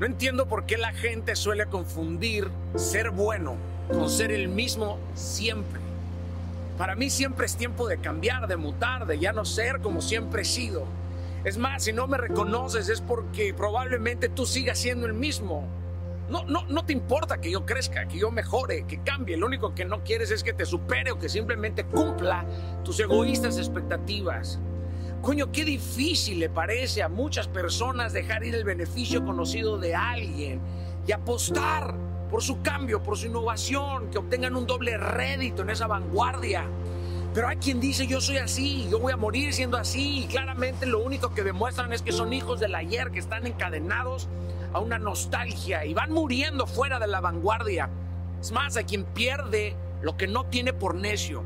No entiendo por qué la gente suele confundir ser bueno con ser el mismo siempre. Para mí siempre es tiempo de cambiar, de mutar, de ya no ser como siempre he sido. Es más, si no me reconoces es porque probablemente tú sigas siendo el mismo. No, no, no te importa que yo crezca, que yo mejore, que cambie. Lo único que no quieres es que te supere o que simplemente cumpla tus egoístas expectativas. Coño, qué difícil le parece a muchas personas dejar ir el beneficio conocido de alguien y apostar por su cambio, por su innovación, que obtengan un doble rédito en esa vanguardia. Pero hay quien dice yo soy así, yo voy a morir siendo así y claramente lo único que demuestran es que son hijos del ayer, que están encadenados a una nostalgia y van muriendo fuera de la vanguardia. Es más, hay quien pierde lo que no tiene por necio.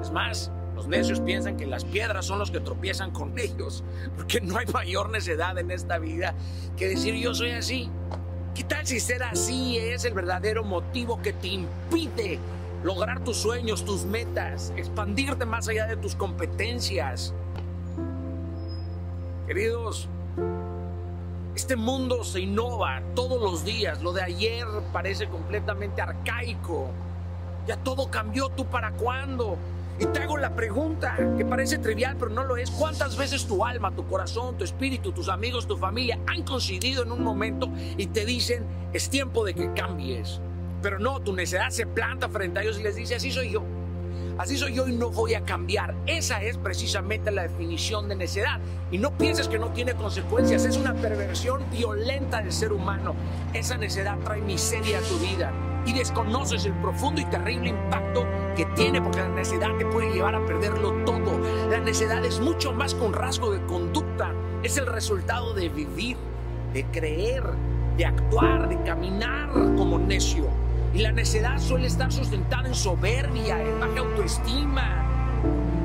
Es más, los necios piensan que las piedras son los que tropiezan con ellos, porque no hay mayor necedad en esta vida que decir yo soy así. ¿Qué tal si ser así es el verdadero motivo que te impide lograr tus sueños, tus metas, expandirte más allá de tus competencias? Queridos, este mundo se innova todos los días. Lo de ayer parece completamente arcaico. Ya todo cambió. ¿Tú para cuándo? Y te hago la pregunta, que parece trivial, pero no lo es. ¿Cuántas veces tu alma, tu corazón, tu espíritu, tus amigos, tu familia han coincidido en un momento y te dicen, es tiempo de que cambies? Pero no, tu necedad se planta frente a ellos y les dice, así soy yo. Así soy yo y no voy a cambiar. Esa es precisamente la definición de necedad. Y no pienses que no tiene consecuencias. Es una perversión violenta del ser humano. Esa necedad trae miseria a tu vida y desconoces el profundo y terrible impacto que tiene porque la necedad te puede llevar a perderlo todo. La necedad es mucho más que un rasgo de conducta, es el resultado de vivir, de creer, de actuar, de caminar como necio. Y la necedad suele estar sustentada en soberbia, en baja autoestima.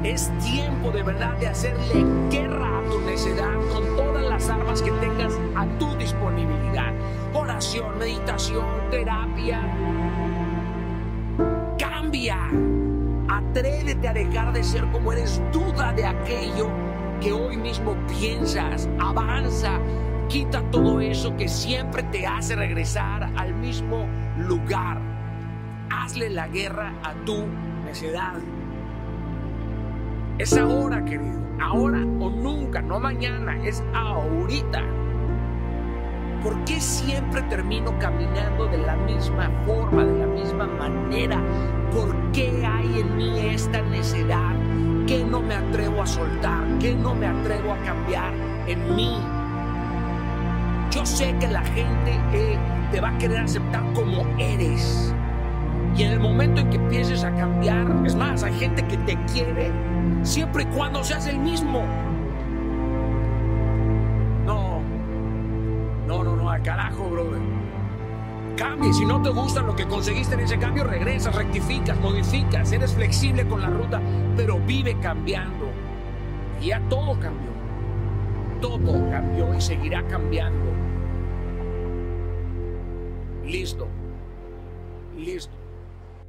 Es tiempo de verdad de hacerle guerra a tu necedad con todas las armas que tengas a meditación, terapia. Cambia. Atrévete a dejar de ser como eres. Duda de aquello que hoy mismo piensas. Avanza. Quita todo eso que siempre te hace regresar al mismo lugar. Hazle la guerra a tu necedad. Es ahora, querido. Ahora o nunca, no mañana, es ahorita. ¿Por qué siempre termino caminando de la misma forma, de la misma manera? ¿Por qué hay en mí esta necedad? ¿Qué no me atrevo a soltar? ¿Qué no me atrevo a cambiar en mí? Yo sé que la gente eh, te va a querer aceptar como eres. Y en el momento en que empieces a cambiar, es más, hay gente que te quiere siempre y cuando seas el mismo. Carajo, brother. Cambie, si no te gusta lo que conseguiste en ese cambio, regresas, rectificas, modificas, eres flexible con la ruta, pero vive cambiando. Y ya todo cambió. Todo cambió y seguirá cambiando. Listo. Listo.